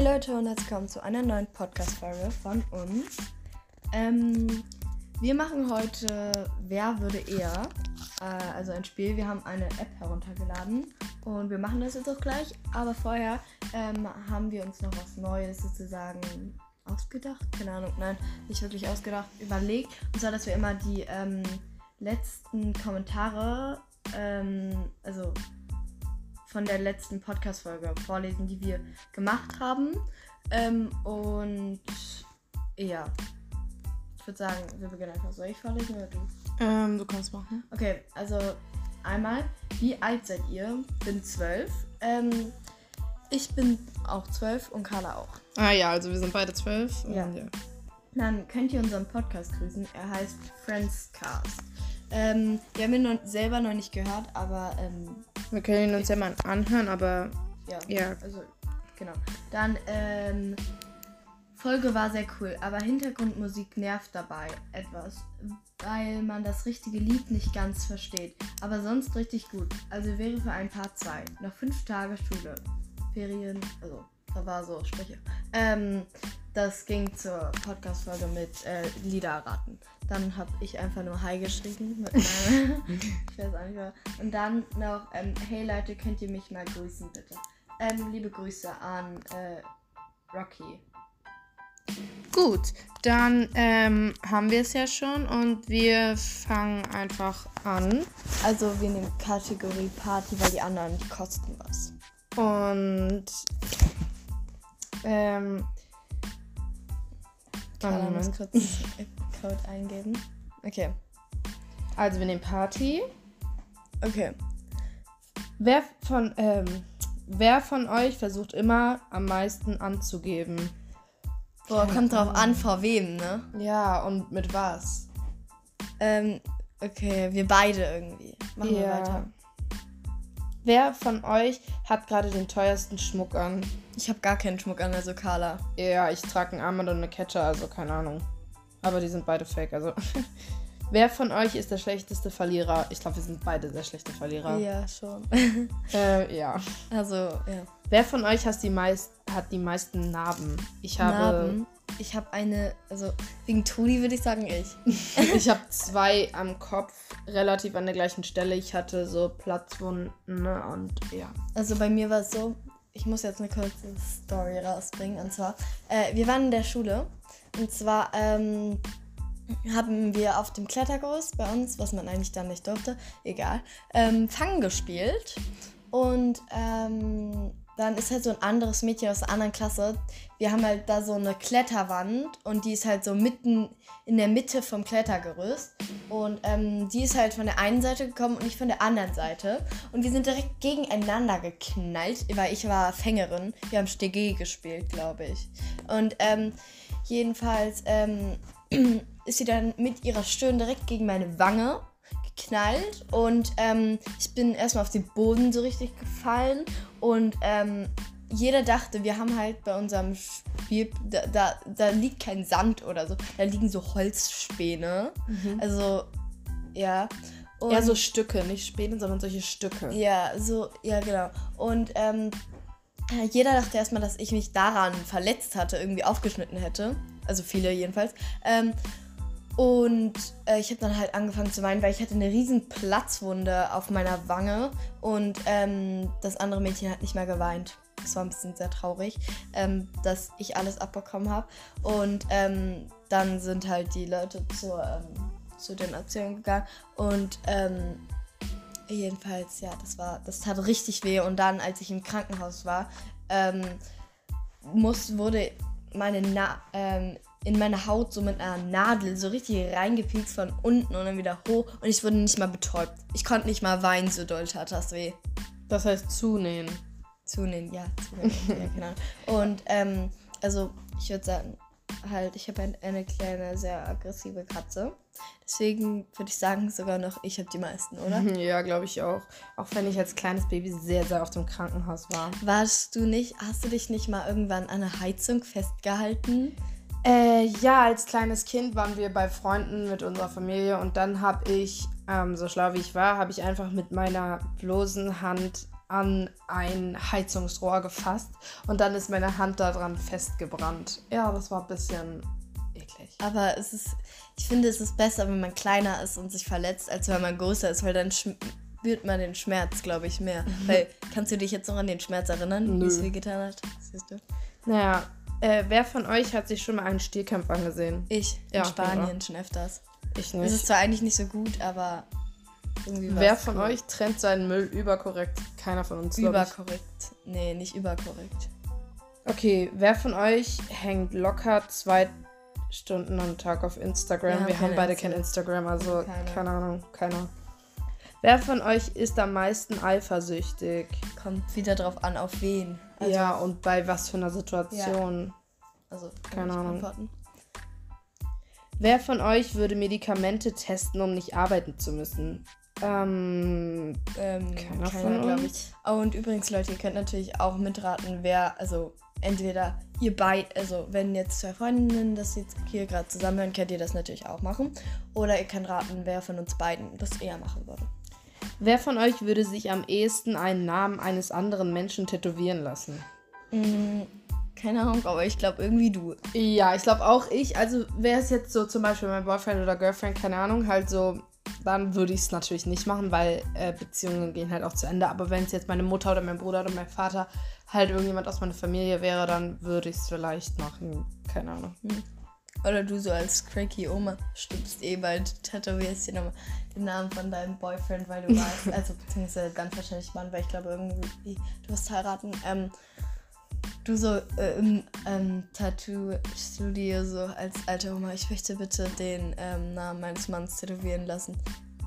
Hey Leute und herzlich willkommen zu einer neuen Podcast-Folge von uns. Ähm, wir machen heute Wer würde eher? Äh, also ein Spiel. Wir haben eine App heruntergeladen und wir machen das jetzt auch gleich. Aber vorher ähm, haben wir uns noch was Neues sozusagen ausgedacht. Keine Ahnung, nein, nicht wirklich ausgedacht, überlegt. Und zwar, dass wir immer die ähm, letzten Kommentare, ähm, also von der letzten Podcast-Folge vorlesen, die wir gemacht haben. Ähm, und ja, ich würde sagen, wir beginnen einfach. Soll ich vorlesen oder du? Ähm, du kannst machen. Okay, also einmal, wie alt seid ihr? Bin zwölf. Ähm, ich bin auch zwölf und Carla auch. Ah ja, also wir sind beide zwölf. Ja. ja. Dann könnt ihr unseren Podcast grüßen. Er heißt Friendscast. Ähm, wir haben ihn noch, selber noch nicht gehört, aber ähm, Wir können ihn uns ja mal anhören, aber ja. ja. Also, genau. Dann, ähm, Folge war sehr cool, aber Hintergrundmusik nervt dabei etwas, weil man das richtige Lied nicht ganz versteht. Aber sonst richtig gut. Also wäre für ein Part 2. Noch fünf Tage Schule. Ferien, also, da war so Sprüche. Ähm, das ging zur Podcast-Folge mit äh, Lieder. Dann habe ich einfach nur Hi geschrieben. Mit ich weiß auch nicht mehr. Und dann noch, ähm, hey Leute, könnt ihr mich mal grüßen, bitte? Ähm, liebe Grüße an äh, Rocky. Gut, dann ähm, haben wir es ja schon und wir fangen einfach an. Also wir nehmen Kategorie Party, weil die anderen die kosten was. Und ähm, Carla einen muss kurz Code eingeben. Okay. also wir nehmen Party. Okay. Wer von ähm, wer von euch versucht immer am meisten anzugeben? Boah, kommt drauf an, vor wem, ne? Ja, und mit was? Ähm, okay, wir beide irgendwie. Machen wir weiter. Wer von euch hat gerade den teuersten Schmuck an? Ich habe gar keinen Schmuck an, also Carla. Ja, ich trage ein Armband und eine Kette, also keine Ahnung. Aber die sind beide fake, also. Wer von euch ist der schlechteste Verlierer? Ich glaube, wir sind beide sehr schlechte Verlierer. Ja, schon. Äh, ja. also, ja. Wer von euch hat die, meist, hat die meisten Narben? Ich habe, Narben. Ich habe eine, also wegen Tudi würde ich sagen ich. ich habe zwei am Kopf, relativ an der gleichen Stelle. Ich hatte so Platzwunden ne? und ja. Also bei mir war es so, ich muss jetzt eine kurze Story rausbringen. Und zwar, äh, wir waren in der Schule. Und zwar ähm, haben wir auf dem Klettergerüst bei uns, was man eigentlich dann nicht durfte, egal, ähm, Fangen gespielt. Und ähm, dann ist halt so ein anderes Mädchen aus der anderen Klasse. Wir haben halt da so eine Kletterwand und die ist halt so mitten in der Mitte vom Klettergerüst. Und ähm, die ist halt von der einen Seite gekommen und ich von der anderen Seite. Und wir sind direkt gegeneinander geknallt, weil ich war Fängerin. Wir haben Stege gespielt, glaube ich. Und ähm, jedenfalls ähm, ist sie dann mit ihrer Stirn direkt gegen meine Wange geknallt und ähm, ich bin erstmal auf den Boden so richtig gefallen und ähm, jeder dachte, wir haben halt bei unserem Spiel, da, da, da liegt kein Sand oder so, da liegen so Holzspäne. Also, ja. Und Ja, so Stücke, nicht Späne, sondern solche Stücke. ja, so, ja, genau. Und ähm, äh, jeder dachte erstmal, dass ich mich daran verletzt hatte, irgendwie aufgeschnitten hätte. Also viele jedenfalls. Ähm, und äh, ich habe dann halt angefangen zu weinen, weil ich hatte eine riesen Platzwunde auf meiner Wange und ähm, das andere Mädchen hat nicht mehr geweint. Das war ein bisschen sehr traurig, ähm, dass ich alles abbekommen habe. Und ähm, dann sind halt die Leute zur, ähm, zu den Erzählungen gegangen und ähm, Jedenfalls, ja, das war, das tat richtig weh. Und dann, als ich im Krankenhaus war, ähm, muss, wurde meine Na ähm, in meine Haut so mit einer Nadel so richtig reingepiekst von unten und dann wieder hoch. Und ich wurde nicht mal betäubt. Ich konnte nicht mal weinen, so doll tat das weh. Das heißt zunähen. Zunehmen, ja, zunehmen, ja, genau. Und, ähm, also, ich würde sagen, halt, ich habe ein, eine kleine, sehr aggressive Katze. Deswegen würde ich sagen, sogar noch ich habe die meisten, oder? Ja, glaube ich auch. Auch wenn ich als kleines Baby sehr, sehr oft im Krankenhaus war. Warst du nicht, hast du dich nicht mal irgendwann an einer Heizung festgehalten? Äh, ja, als kleines Kind waren wir bei Freunden mit unserer Familie und dann habe ich, ähm, so schlau wie ich war, habe ich einfach mit meiner bloßen Hand an ein Heizungsrohr gefasst und dann ist meine Hand daran festgebrannt. Ja, das war ein bisschen eklig. Aber es ist, ich finde, es ist besser, wenn man kleiner ist und sich verletzt, als wenn man größer ist, weil dann spürt man den Schmerz, glaube ich, mehr. Mhm. Weil, kannst du dich jetzt noch an den Schmerz erinnern, wie es weh getan hat? Siehst du? Naja, äh, wer von euch hat sich schon mal einen Stierkampf angesehen? Ich, in ja, Spanien genau. schon öfters. Ich nicht. Es ist zwar eigentlich nicht so gut, aber irgendwie Wer von cool. euch trennt seinen Müll überkorrekt? Keiner von uns. Überkorrekt. Nee, nicht überkorrekt. Okay, wer von euch hängt locker zwei Stunden am Tag auf Instagram? Wir, Wir haben beide kein Instagram, also keine. keine Ahnung, keiner. Wer von euch ist am meisten eifersüchtig? Kommt wieder drauf an, auf wen. Also ja, und bei was für einer Situation. Ja. Also, keine Ahnung. Wer von euch würde Medikamente testen, um nicht arbeiten zu müssen? Ähm, ähm keiner, keiner von uns. Oh, und übrigens, Leute, ihr könnt natürlich auch mitraten, wer, also entweder ihr beide, also wenn jetzt zwei Freundinnen das jetzt hier gerade zusammenhören, könnt ihr das natürlich auch machen. Oder ihr könnt raten, wer von uns beiden das eher machen würde. Wer von euch würde sich am ehesten einen Namen eines anderen Menschen tätowieren lassen? Mhm. Keine Ahnung, aber ich glaube irgendwie du. Ja, ich glaube auch ich. Also wäre es jetzt so zum Beispiel mein Boyfriend oder Girlfriend, keine Ahnung, halt so, dann würde ich es natürlich nicht machen, weil äh, Beziehungen gehen halt auch zu Ende. Aber wenn es jetzt meine Mutter oder mein Bruder oder mein Vater halt irgendjemand aus meiner Familie wäre, dann würde ich es vielleicht machen. Keine Ahnung. Hm. Oder du so als cranky Oma stimmst eh bald, tätowierst dir nochmal den Namen von deinem Boyfriend, weil du weißt, also beziehungsweise ganz wahrscheinlich Mann, weil ich glaube irgendwie, du wirst heiraten. Ähm, du so äh, im ähm, Tattoo-Studio so als alte Oma, ich möchte bitte den ähm, Namen meines Manns tätowieren lassen.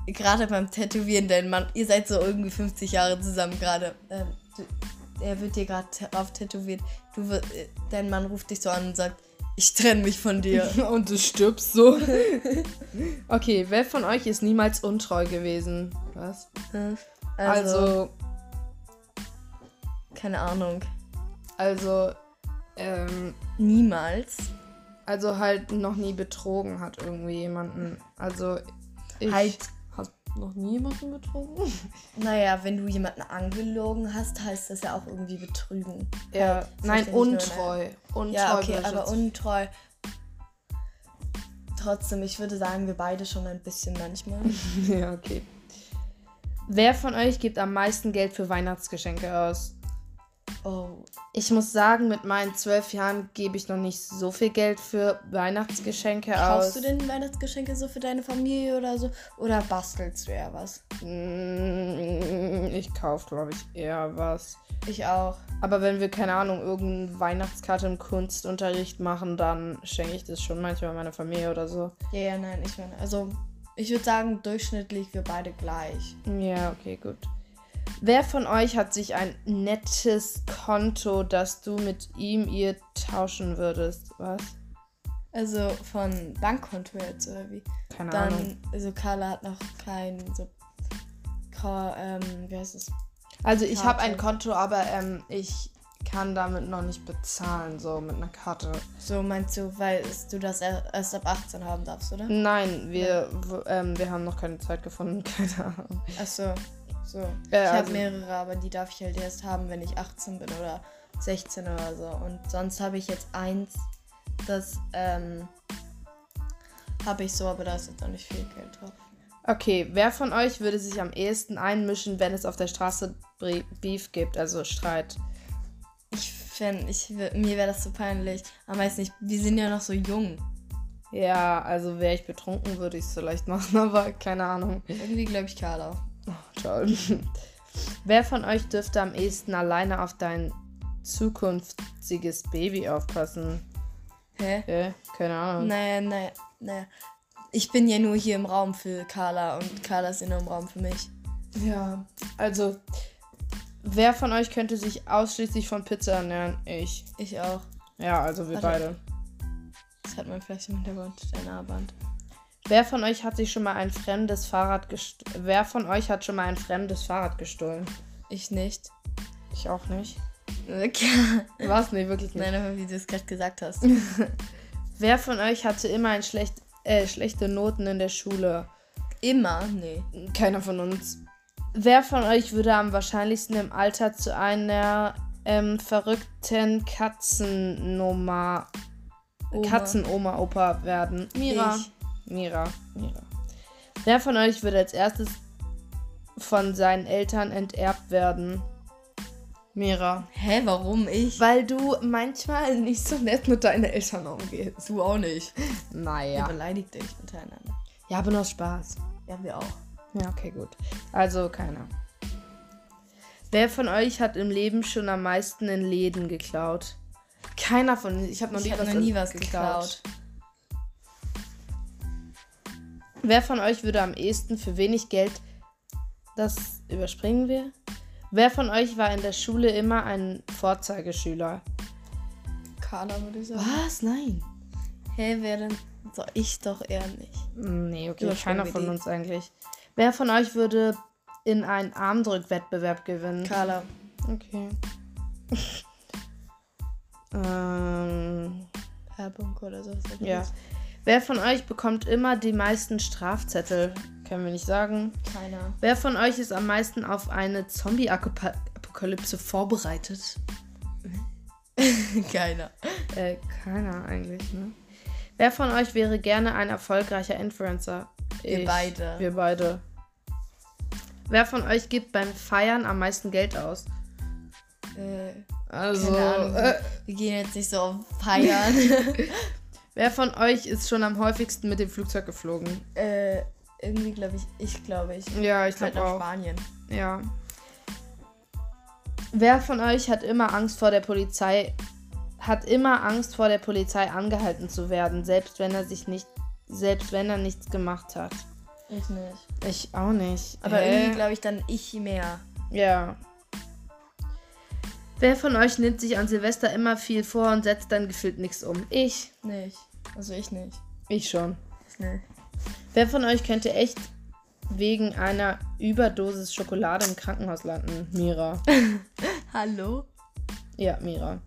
Gerade beim Tätowieren, dein Mann, ihr seid so irgendwie 50 Jahre zusammen gerade. Ähm, er wird dir gerade drauf tätowiert. Du, äh, dein Mann ruft dich so an und sagt, ich trenne mich von dir. und du stirbst so. okay, wer von euch ist niemals untreu gewesen? Was? Also, also keine Ahnung. Also, ähm, niemals. Also halt noch nie betrogen hat irgendwie jemanden. Also ich halt noch nie jemanden betrogen? Naja, wenn du jemanden angelogen hast, heißt das ja auch irgendwie betrügen. Ja, halt, nein, untreu. untreu. Ja, okay, aber untreu. Trotzdem, ich würde sagen, wir beide schon ein bisschen manchmal. ja, okay. Wer von euch gibt am meisten Geld für Weihnachtsgeschenke aus? Oh. Ich muss sagen, mit meinen zwölf Jahren gebe ich noch nicht so viel Geld für Weihnachtsgeschenke Kaufst aus. Kaufst du denn Weihnachtsgeschenke so für deine Familie oder so? Oder bastelst du eher was? Mm, ich kaufe, glaube ich, eher was. Ich auch. Aber wenn wir, keine Ahnung, irgendeine Weihnachtskarte im Kunstunterricht machen, dann schenke ich das schon manchmal meiner Familie oder so. Ja, ja, nein, ich meine, also ich würde sagen, durchschnittlich wir beide gleich. Ja, okay, gut. Wer von euch hat sich ein nettes Konto, das du mit ihm ihr tauschen würdest? Was? Also von Bankkonto jetzt oder wie? Keine Dann, Ahnung. Also Carla hat noch kein so ähm, wie heißt es? Also ich habe ein Konto, aber ähm, ich kann damit noch nicht bezahlen, so mit einer Karte. So meinst du, weil du das erst ab 18 haben darfst, oder? Nein, wir, ähm, wir haben noch keine Zeit gefunden, keine Ahnung. Achso. So. Ja, ich habe also mehrere, aber die darf ich halt erst haben, wenn ich 18 bin oder 16 oder so. Und sonst habe ich jetzt eins, das ähm, habe ich so, aber da ist jetzt auch nicht viel Geld drauf. Okay, wer von euch würde sich am ehesten einmischen, wenn es auf der Straße Beef gibt, also Streit? Ich finde, ich, mir wäre das so peinlich. Aber weiß nicht, wir sind ja noch so jung. Ja, also wäre ich betrunken, würde ich es vielleicht machen, aber keine Ahnung. Irgendwie glaube ich Carla. Oh, toll. Wer von euch dürfte am ehesten alleine auf dein zukünftiges Baby aufpassen? Hä? Äh, keine Ahnung. Naja, naja, naja. Ich bin ja nur hier im Raum für Carla und Carla ist ja nur im Raum für mich. Ja, also, wer von euch könnte sich ausschließlich von Pizza ernähren? Ich. Ich auch. Ja, also wir Warte. beide. Das hat man vielleicht im Hintergrund, dein Armband. Wer von euch hat sich schon mal ein fremdes Fahrrad gestohlen? Wer von euch hat schon mal ein fremdes Fahrrad gestohlen? Ich nicht. Ich auch nicht. Was? Nee, wirklich nicht. Nein, wie du es gerade gesagt hast. Wer von euch hatte immer ein schlecht, äh, schlechte Noten in der Schule? Immer? Nee. Keiner von uns. Wer von euch würde am wahrscheinlichsten im Alter zu einer ähm, verrückten Katzennummer Oma. Katzenoma-Opa werden? Mira. Ich. Mira. Mira. Wer von euch würde als erstes von seinen Eltern enterbt werden? Mira. Hä, warum ich? Weil du manchmal nicht so nett mit deinen Eltern umgehst. Du auch nicht. Naja. Ihr beleidigt euch miteinander. Ja, aber nur Spaß. Ja, wir auch. Ja, okay, gut. Also keiner. Wer von euch hat im Leben schon am meisten in Läden geklaut? Keiner von Ich habe noch, Ich nie hab was noch nie was geklaut. Wer von euch würde am ehesten für wenig Geld. Das überspringen wir. Wer von euch war in der Schule immer ein Vorzeigeschüler? Carla würde ich sagen. Was? Nein. Hä, wer denn? So, ich doch eher nicht. Nee, okay, keiner von uns eigentlich. Wer von euch würde in einen Armdrückwettbewerb gewinnen? Carla. Okay. ähm, Werbung oder so. ja. das? Wer von euch bekommt immer die meisten Strafzettel? Können wir nicht sagen. Keiner. Wer von euch ist am meisten auf eine Zombie-Apokalypse vorbereitet? Keiner. Äh, keiner eigentlich, ne? Wer von euch wäre gerne ein erfolgreicher Influencer? Wir beide. Wir beide. Wer von euch gibt beim Feiern am meisten Geld aus? Äh, Also, keine Ahnung. äh, wir gehen jetzt nicht so auf Feiern. wer von euch ist schon am häufigsten mit dem Flugzeug geflogen? äh, irgendwie glaube ich, ich glaube ich. Ja, ich Halt glaube nach auch. Spanien. Ja. Wer von euch hat immer Angst vor der Polizei, hat immer Angst vor der Polizei angehalten zu werden, selbst wenn er sich nicht, selbst wenn er nichts gemacht hat? Ich nicht. Ich auch nicht. Aber Hä? irgendwie glaube ich dann ich mehr. Ja. Wer von euch nimmt sich an Silvester immer viel vor und setzt dann gefühlt nichts um? Ich. Nicht. Also ich nicht. Ich schon. Ich nicht. Wer von euch könnte echt wegen einer Überdosis Schokolade im Krankenhaus landen? Mira. Hallo? Ja, Mira.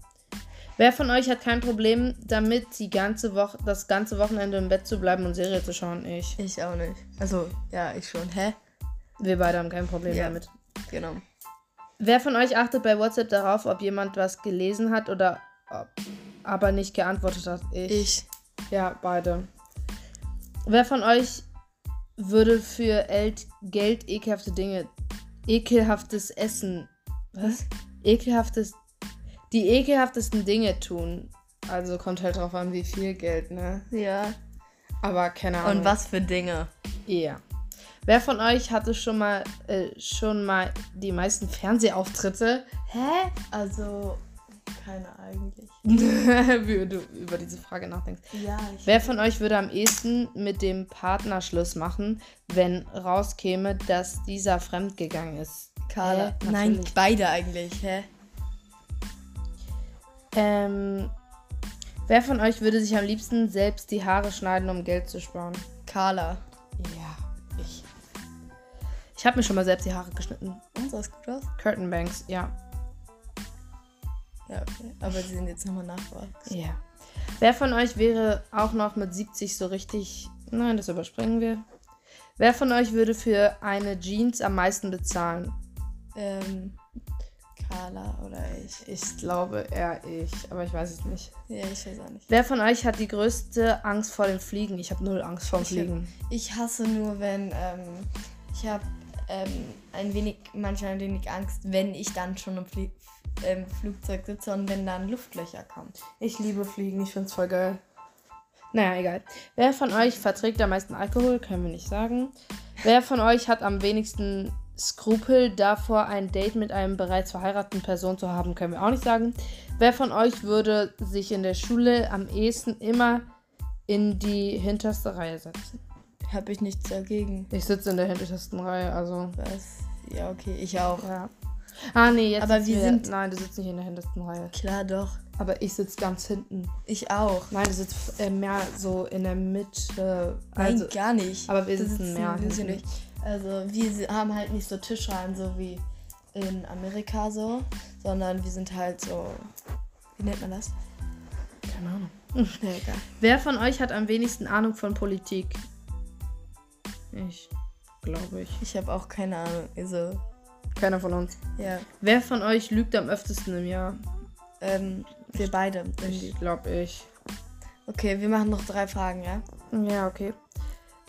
Wer von euch hat kein Problem damit, die ganze Woche, das ganze Wochenende im Bett zu bleiben und Serie zu schauen? Ich. Ich auch nicht. Also, ja, ich schon. Hä? Wir beide haben kein Problem Ja. damit. Genau. Wer von euch achtet bei WhatsApp darauf, ob jemand was gelesen hat oder ob, aber nicht geantwortet hat? Ich. Ja, beide. Wer von euch würde für El Geld ekelhafte Dinge, ekelhaftes Essen, was? Ekelhaftes, die ekelhaftesten Dinge tun? Also kommt halt drauf an, wie viel Geld, ne? Ja. Aber keine Ahnung. Und was für Dinge? Ja. Wer von euch hatte schon mal, äh, schon mal die meisten Fernsehauftritte? Hä? Also, keine eigentlich. wie du über diese Frage nachdenkst. Ja, ich. Wer von euch würde am ehesten mit dem Partner Schluss machen, wenn rauskäme, dass dieser fremdgegangen ist? Carla. Hä? Nein, beide eigentlich. Hä? Ähm, wer von euch würde sich am liebsten selbst die Haare schneiden, um Geld zu sparen? Carla. Habe mir schon mal selbst die Haare geschnitten. Und sah es gut aus? Curtain Banks, ja. Ja, okay. Aber sie sind jetzt nochmal nachwachsen. Ja. Wer von euch wäre auch noch mit 70 so richtig. Nein, das überspringen wir. Wer von euch würde für eine Jeans am meisten bezahlen? Ähm, Carla oder ich. Ich glaube eher ich, aber ich weiß es nicht. Ja, ich weiß auch nicht. Wer von euch hat die größte Angst vor dem Fliegen? Ich habe null Angst vor dem Fliegen. Ich hasse nur, wenn, ähm, ich habe ähm, ein wenig, manchmal ein wenig Angst, wenn ich dann schon im Flie ähm, Flugzeug sitze und wenn dann Luftlöcher kommen. Ich liebe Fliegen, ich finde es voll geil. Naja, egal. Wer von euch verträgt am meisten Alkohol? Können wir nicht sagen. Wer von euch hat am wenigsten Skrupel davor, ein Date mit einem bereits verheirateten Person zu haben? Können wir auch nicht sagen. Wer von euch würde sich in der Schule am ehesten immer in die hinterste Reihe setzen? Habe ich nichts dagegen. Ich sitze in der hintersten Reihe, also. Was? Ja, okay, ich auch. Ja. Ah, nee, jetzt. Aber sitzen wir sind- Nein, du sitzt nicht in der hintersten Reihe. Klar doch. Aber ich sitze ganz hinten. Ich auch. Nein, du sitzt äh, mehr so in der Mitte. Nein, Also, gar nicht. aber wir Da sitzen mehr wir nicht. Also wir haben halt nicht so Tischreihen, so wie in Amerika so, sondern wir sind halt so. Wie nennt man das? keine Ahnung. Ja, egal. Wer von euch hat am wenigsten Ahnung von Politik? Ich. glaube ich. Ich habe auch keine Ahnung. Also, Keiner von uns. ja. Wer von euch lügt am öftesten im Jahr? Ähm, wir beide irgendwie. Ich glaube ich. Okay, wir machen noch drei Fragen, ja? Ja, okay.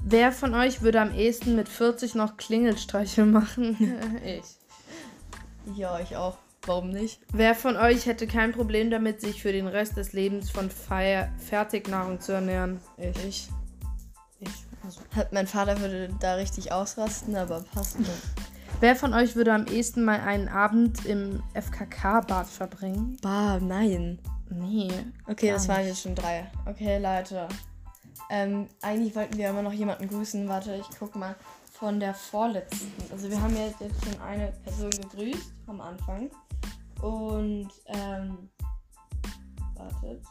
Wer von euch würde am ehesten mit 40 noch Klingelstreiche machen? ich. Ja, ich auch. Warum nicht? Wer von euch hätte kein Problem damit, sich für den Rest des Lebens von Feier Fertignahrung zu ernähren? Ich. Ich. Ich. Also. Hat, mein Vater würde da richtig ausrasten, aber passt nicht. Wer von euch würde am ehesten mal einen Abend im FKK-Bad verbringen? Bah, nein. Nee. Okay, das waren jetzt schon drei. Okay, Leute. Ähm, eigentlich wollten wir aber noch jemanden grüßen. Warte, ich guck mal. Von der vorletzten. Also wir haben ja jetzt schon eine Person gegrüßt am Anfang. Und, ähm, wartet.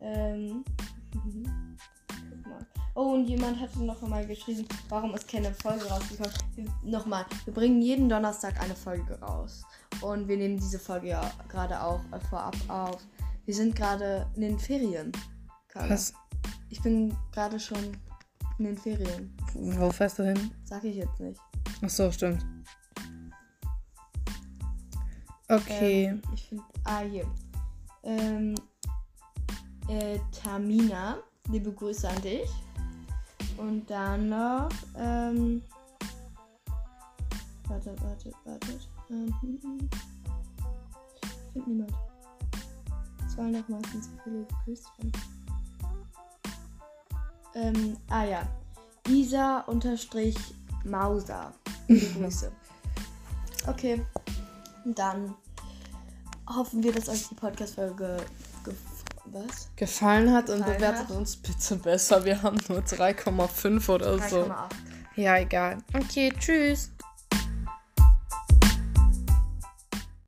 Ähm, mal. Oh, und jemand hatte noch einmal geschrieben, warum ist keine Folge rausgekommen. Nochmal, wir bringen jeden Donnerstag eine Folge raus. Und wir nehmen diese Folge ja gerade auch äh, vorab auf. Wir sind gerade in den Ferien. Carla. Was? Ich bin gerade schon in den Ferien. Wo fährst du hin? Sag ich jetzt nicht. Ach so, stimmt. Okay. Ähm, ich finde. Ah, hier. Ähm, äh, Tamina. Liebe Grüße an dich. Und dann noch. Ähm, warte, warte, warte. Ähm, hm, hm. ich finde niemand. Es wollen doch meistens so viele gegrüßt werden. Ähm, ah ja. Isa unterstrich Mauser. Liebe Grüße. Okay. Dann hoffen wir, dass euch die Podcast-Folge was? Gefallen hat und bewertet hat. uns bitte besser. Wir haben nur 3,5 oder so. 3,8. Ja, egal. Okay, tschüss.